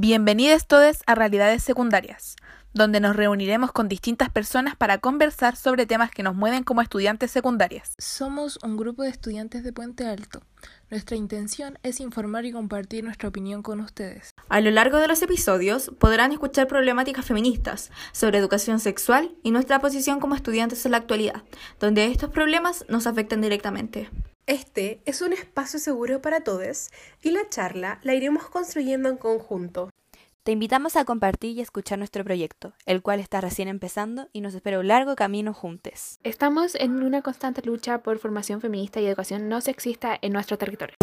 Bienvenidos todos a Realidades Secundarias, donde nos reuniremos con distintas personas para conversar sobre temas que nos mueven como estudiantes secundarias. Somos un grupo de estudiantes de Puente Alto. Nuestra intención es informar y compartir nuestra opinión con ustedes. A lo largo de los episodios podrán escuchar problemáticas feministas sobre educación sexual y nuestra posición como estudiantes en la actualidad, donde estos problemas nos afectan directamente. Este es un espacio seguro para todos y la charla la iremos construyendo en conjunto. Te invitamos a compartir y escuchar nuestro proyecto, el cual está recién empezando y nos espera un largo camino juntos. Estamos en una constante lucha por formación feminista y educación no sexista en nuestro territorio.